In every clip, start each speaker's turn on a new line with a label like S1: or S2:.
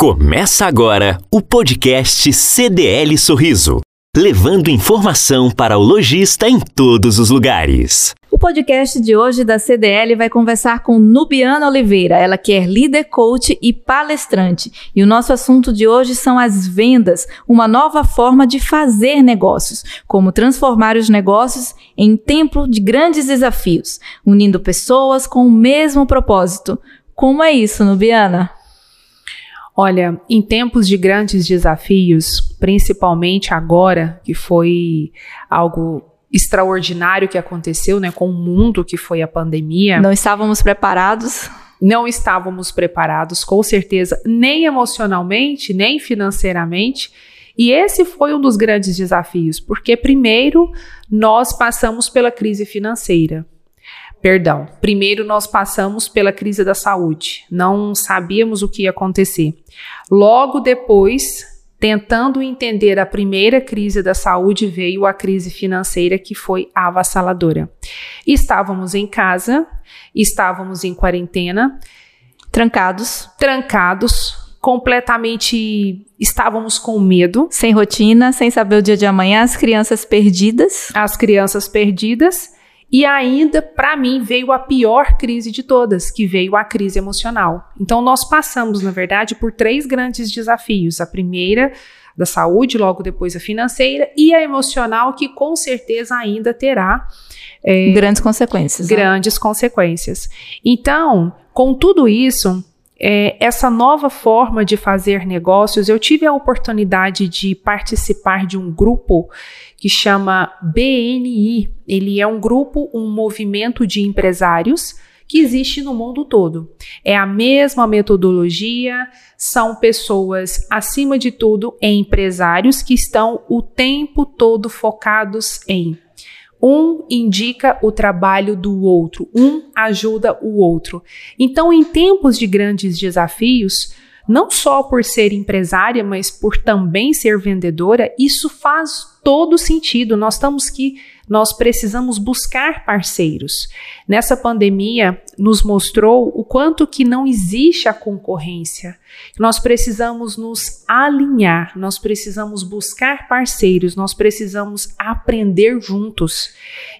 S1: Começa agora o podcast CDL Sorriso, levando informação para o lojista em todos os lugares.
S2: O podcast de hoje da CDL vai conversar com Nubiana Oliveira, ela que é líder coach e palestrante. E o nosso assunto de hoje são as vendas, uma nova forma de fazer negócios, como transformar os negócios em tempo de grandes desafios, unindo pessoas com o mesmo propósito. Como é isso, Nubiana?
S3: Olha, em tempos de grandes desafios, principalmente agora, que foi algo extraordinário que aconteceu, né, com o mundo que foi a pandemia.
S2: Não estávamos preparados.
S3: Não estávamos preparados, com certeza, nem emocionalmente, nem financeiramente. E esse foi um dos grandes desafios, porque primeiro nós passamos pela crise financeira. Perdão. Primeiro, nós passamos pela crise da saúde. Não sabíamos o que ia acontecer. Logo depois, tentando entender a primeira crise da saúde, veio a crise financeira, que foi avassaladora. Estávamos em casa, estávamos em quarentena.
S2: Trancados.
S3: Trancados, completamente estávamos com medo.
S2: Sem rotina, sem saber o dia de amanhã, as crianças perdidas.
S3: As crianças perdidas. E ainda, para mim, veio a pior crise de todas, que veio a crise emocional. Então, nós passamos, na verdade, por três grandes desafios. A primeira, da saúde, logo depois a financeira, e a emocional, que com certeza ainda terá.
S2: É, grandes consequências.
S3: Né? Grandes né? consequências. Então, com tudo isso, é, essa nova forma de fazer negócios, eu tive a oportunidade de participar de um grupo que chama BNI. Ele é um grupo, um movimento de empresários que existe no mundo todo. É a mesma metodologia, são pessoas, acima de tudo, empresários que estão o tempo todo focados em um indica o trabalho do outro, um ajuda o outro. Então, em tempos de grandes desafios, não só por ser empresária, mas por também ser vendedora, isso faz todo sentido. Nós estamos que nós precisamos buscar parceiros. Nessa pandemia nos mostrou o quanto que não existe a concorrência. Nós precisamos nos alinhar, nós precisamos buscar parceiros, nós precisamos aprender juntos.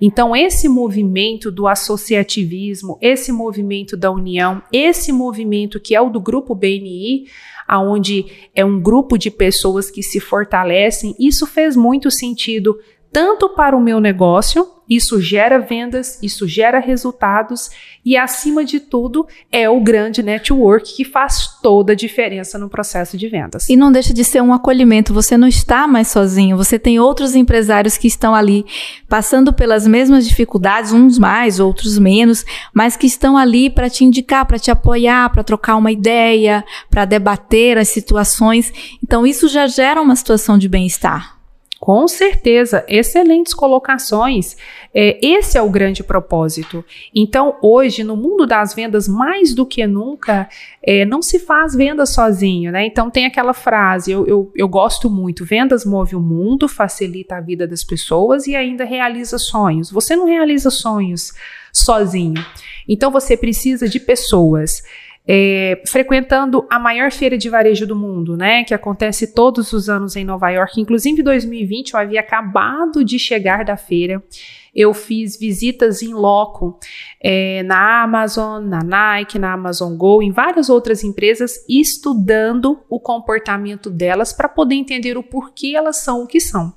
S3: Então esse movimento do associativismo, esse movimento da união, esse movimento que é o do grupo BNI, aonde é um grupo de pessoas que se fortalecem, isso fez muito sentido tanto para o meu negócio, isso gera vendas, isso gera resultados e, acima de tudo, é o grande network que faz toda a diferença no processo de vendas.
S2: E não deixa de ser um acolhimento, você não está mais sozinho, você tem outros empresários que estão ali passando pelas mesmas dificuldades, uns mais, outros menos, mas que estão ali para te indicar, para te apoiar, para trocar uma ideia, para debater as situações. Então, isso já gera uma situação de bem-estar.
S3: Com certeza, excelentes colocações. É, esse é o grande propósito. Então, hoje, no mundo das vendas, mais do que nunca, é, não se faz venda sozinho, né? Então, tem aquela frase, eu, eu, eu gosto muito: vendas move o mundo, facilita a vida das pessoas e ainda realiza sonhos. Você não realiza sonhos sozinho. Então, você precisa de pessoas é, frequentando a maior feira de varejo do mundo, né, que acontece todos os anos em Nova York. Inclusive, em 2020, eu havia acabado de chegar da feira. Eu fiz visitas em loco é, na Amazon, na Nike, na Amazon Go, em várias outras empresas, estudando o comportamento delas para poder entender o porquê elas são o que são.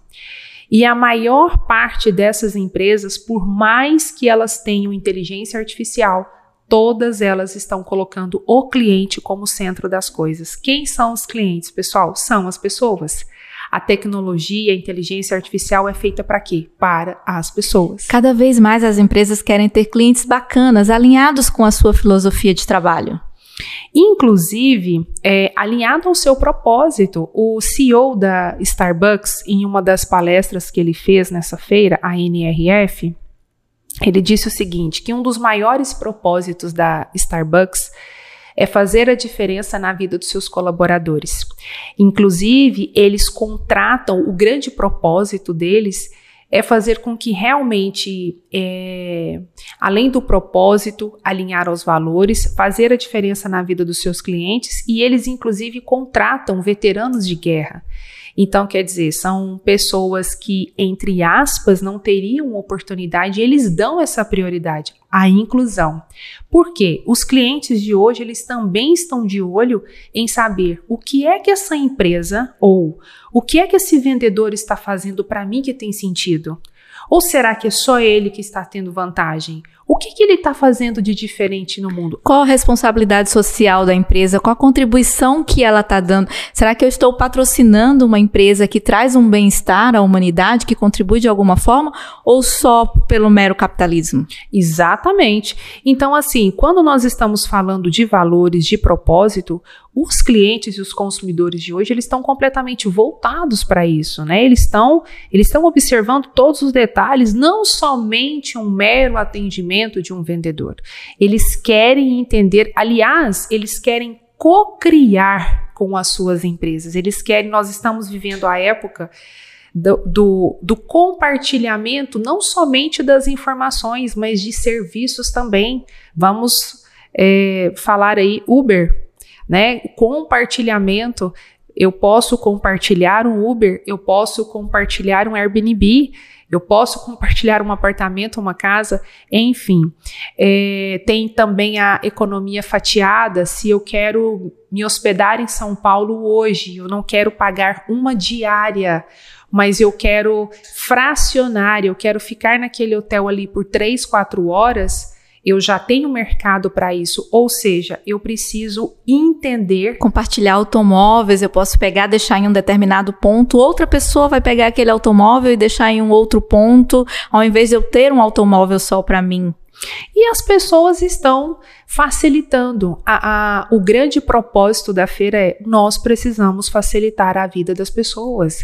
S3: E a maior parte dessas empresas, por mais que elas tenham inteligência artificial, todas elas estão colocando o cliente como centro das coisas. Quem são os clientes, pessoal? São as pessoas. A tecnologia, a inteligência artificial é feita para quê? Para as pessoas.
S2: Cada vez mais as empresas querem ter clientes bacanas, alinhados com a sua filosofia de trabalho.
S3: Inclusive, é, alinhado ao seu propósito, o CEO da Starbucks, em uma das palestras que ele fez nessa feira, a NRF, ele disse o seguinte: que um dos maiores propósitos da Starbucks é fazer a diferença na vida dos seus colaboradores. Inclusive, eles contratam, o grande propósito deles é fazer com que realmente, é, além do propósito, alinhar aos valores, fazer a diferença na vida dos seus clientes e eles, inclusive, contratam veteranos de guerra. Então, quer dizer, são pessoas que, entre aspas, não teriam oportunidade, eles dão essa prioridade à inclusão. Por quê? Os clientes de hoje, eles também estão de olho em saber o que é que essa empresa ou o que é que esse vendedor está fazendo para mim que tem sentido. Ou será que é só ele que está tendo vantagem? O que, que ele está fazendo de diferente no mundo?
S2: Qual a responsabilidade social da empresa? Qual a contribuição que ela está dando? Será que eu estou patrocinando uma empresa que traz um bem-estar à humanidade, que contribui de alguma forma, ou só pelo mero capitalismo?
S3: Exatamente. Então, assim, quando nós estamos falando de valores, de propósito, os clientes e os consumidores de hoje eles estão completamente voltados para isso, né? Eles estão eles estão observando todos os detalhes, não somente um mero atendimento de um vendedor. Eles querem entender, aliás, eles querem co-criar com as suas empresas. Eles querem, nós estamos vivendo a época do, do, do, compartilhamento não somente das informações, mas de serviços também. Vamos é, falar aí Uber né? Compartilhamento, eu posso compartilhar um Uber, eu posso compartilhar um Airbnb, eu posso compartilhar um apartamento, uma casa, enfim. É, tem também a economia fatiada. Se eu quero me hospedar em São Paulo hoje, eu não quero pagar uma diária, mas eu quero fracionar, eu quero ficar naquele hotel ali por três, quatro horas eu já tenho mercado para isso, ou seja, eu preciso entender.
S2: Compartilhar automóveis, eu posso pegar, deixar em um determinado ponto, outra pessoa vai pegar aquele automóvel e deixar em um outro ponto, ao invés de eu ter um automóvel só para mim.
S3: E as pessoas estão facilitando. A, a, o grande propósito da feira é nós precisamos facilitar a vida das pessoas.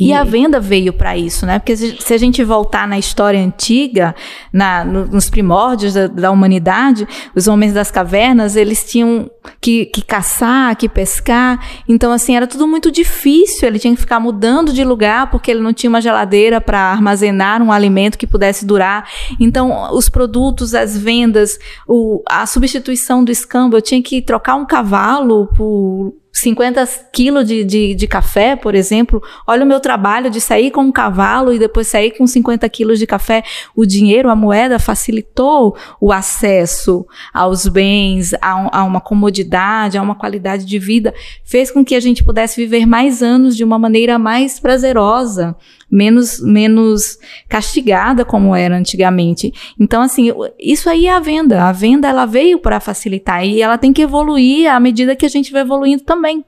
S2: E, a venda veio para isso, né? Porque se a gente voltar na história antiga, na, no, nos primórdios da, da, humanidade, os homens das cavernas, eles tinham que, que, caçar, que pescar. Então, assim, era tudo muito difícil. Ele tinha que ficar mudando de lugar porque ele não tinha uma geladeira para armazenar um alimento que pudesse durar. Então, os produtos, as vendas, o, a substituição do escambo, eu tinha que trocar um cavalo por 50 quilos de, de, de, café, por exemplo. Olha o meu trabalho de sair com um cavalo e depois sair com 50 quilos de café. O dinheiro, a moeda, facilitou o acesso aos bens, a, a uma comodidade, a uma qualidade de vida. Fez com que a gente pudesse viver mais anos de uma maneira mais prazerosa menos, menos castigada como era antigamente. Então, assim, isso aí é a venda. A venda, ela veio para facilitar e ela tem que evoluir à medida que a gente vai evoluindo também.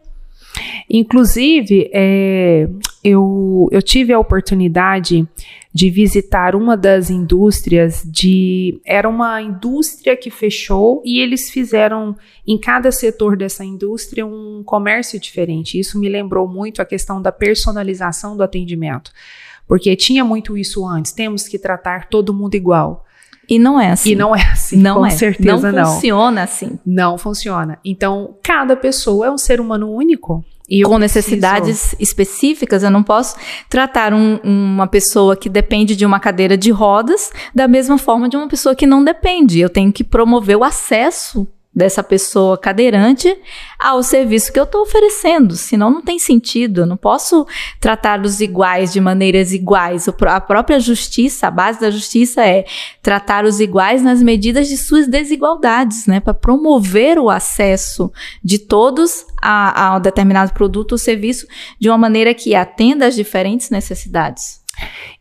S3: Inclusive, é, eu, eu tive a oportunidade de visitar uma das indústrias de era uma indústria que fechou e eles fizeram em cada setor dessa indústria um comércio diferente. Isso me lembrou muito a questão da personalização do atendimento. Porque tinha muito isso antes, temos que tratar todo mundo igual.
S2: E não é assim.
S3: E não é assim. Não com é. certeza
S2: não. Não funciona assim.
S3: Não funciona. Então, cada pessoa é um ser humano único.
S2: E com necessidades específicas, eu não posso tratar um, uma pessoa que depende de uma cadeira de rodas da mesma forma de uma pessoa que não depende. Eu tenho que promover o acesso dessa pessoa cadeirante ao serviço que eu estou oferecendo, senão não tem sentido. Eu não posso tratá-los iguais de maneiras iguais. A própria justiça, a base da justiça é tratar os iguais nas medidas de suas desigualdades, né, para promover o acesso de todos a, a um determinado produto ou serviço de uma maneira que atenda às diferentes necessidades.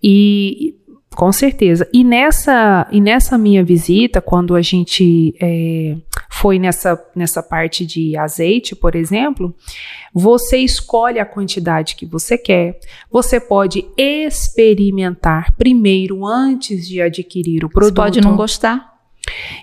S3: E com certeza. E nessa, e nessa minha visita, quando a gente é, foi nessa, nessa parte de azeite, por exemplo, você escolhe a quantidade que você quer. Você pode experimentar primeiro antes de adquirir o produto. Você
S2: pode não gostar.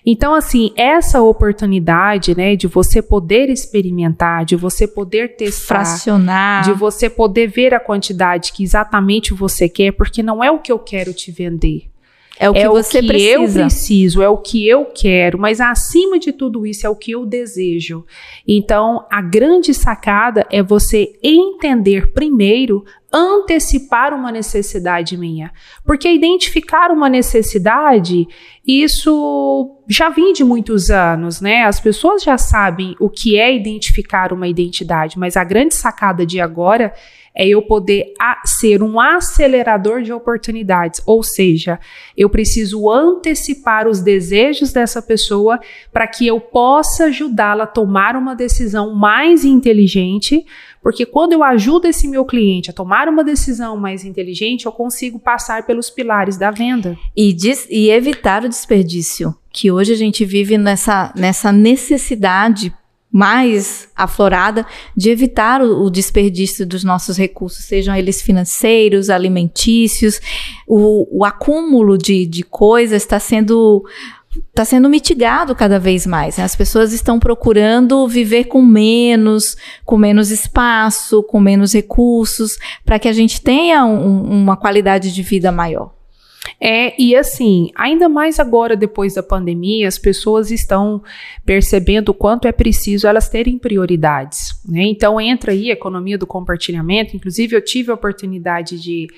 S3: Então, assim, essa oportunidade, né, de você poder experimentar, de você poder testar,
S2: fracionar,
S3: de você poder ver a quantidade que exatamente você quer, porque não é o que eu quero te vender.
S2: É o que
S3: é
S2: você
S3: o que
S2: precisa.
S3: eu preciso, é o que eu quero, mas acima de tudo isso é o que eu desejo. Então, a grande sacada é você entender primeiro antecipar uma necessidade minha. Porque identificar uma necessidade, isso já vem de muitos anos, né? As pessoas já sabem o que é identificar uma identidade, mas a grande sacada de agora é eu poder ser um acelerador de oportunidades, ou seja, eu preciso antecipar os desejos dessa pessoa para que eu possa ajudá-la a tomar uma decisão mais inteligente, porque quando eu ajudo esse meu cliente a tomar uma decisão mais inteligente, eu consigo passar pelos pilares da venda.
S2: E, e evitar o desperdício, que hoje a gente vive nessa, nessa necessidade mais aflorada de evitar o, o, desperdício dos nossos recursos, sejam eles financeiros, alimentícios. O, o acúmulo de, de coisas está sendo está sendo mitigado cada vez mais. Né? As pessoas estão procurando viver com menos, com menos espaço, com menos recursos, para que a gente tenha um, uma qualidade de vida maior.
S3: É, e assim, ainda mais agora depois da pandemia, as pessoas estão percebendo o quanto é preciso elas terem prioridades. Né? Então entra aí a economia do compartilhamento. Inclusive, eu tive a oportunidade de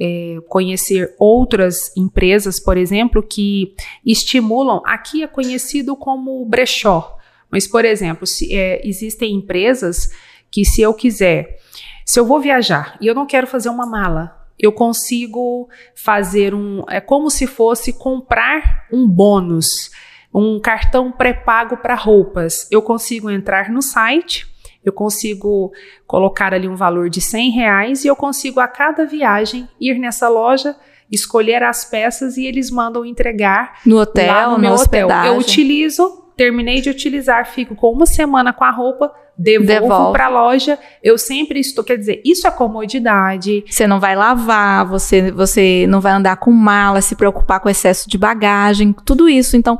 S3: é, conhecer outras empresas, por exemplo, que estimulam. Aqui é conhecido como brechó, mas, por exemplo, se, é, existem empresas que, se eu quiser, se eu vou viajar e eu não quero fazer uma mala, eu consigo fazer um. É como se fosse comprar um bônus, um cartão pré-pago para roupas. Eu consigo entrar no site, eu consigo colocar ali um valor de 100 reais e eu consigo a cada viagem ir nessa loja escolher as peças e eles mandam entregar
S2: no hotel, no meu hotel.
S3: Eu utilizo, terminei de utilizar, fico com uma semana com a roupa, devolvo para a loja. Eu sempre estou, quer dizer, isso é comodidade.
S2: Você não vai lavar, você, você não vai andar com mala, se preocupar com excesso de bagagem, tudo isso. Então,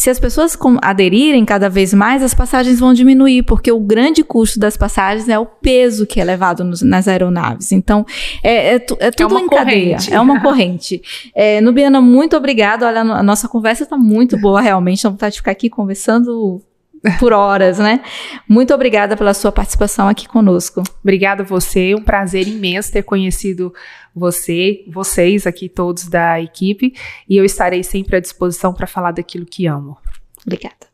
S2: se as pessoas aderirem cada vez mais, as passagens vão diminuir, porque o grande custo das passagens é o peso que é levado nos, nas aeronaves. Então, é, é, é, é tudo é em cadeia. É uma corrente. É, Nubiana, muito obrigada. Olha, a nossa conversa está muito boa, realmente. Não vontade de ficar aqui conversando por horas, né? Muito obrigada pela sua participação aqui conosco.
S3: Obrigada a você, um prazer imenso ter conhecido você, vocês aqui todos da equipe, e eu estarei sempre à disposição para falar daquilo que amo.
S2: Obrigada.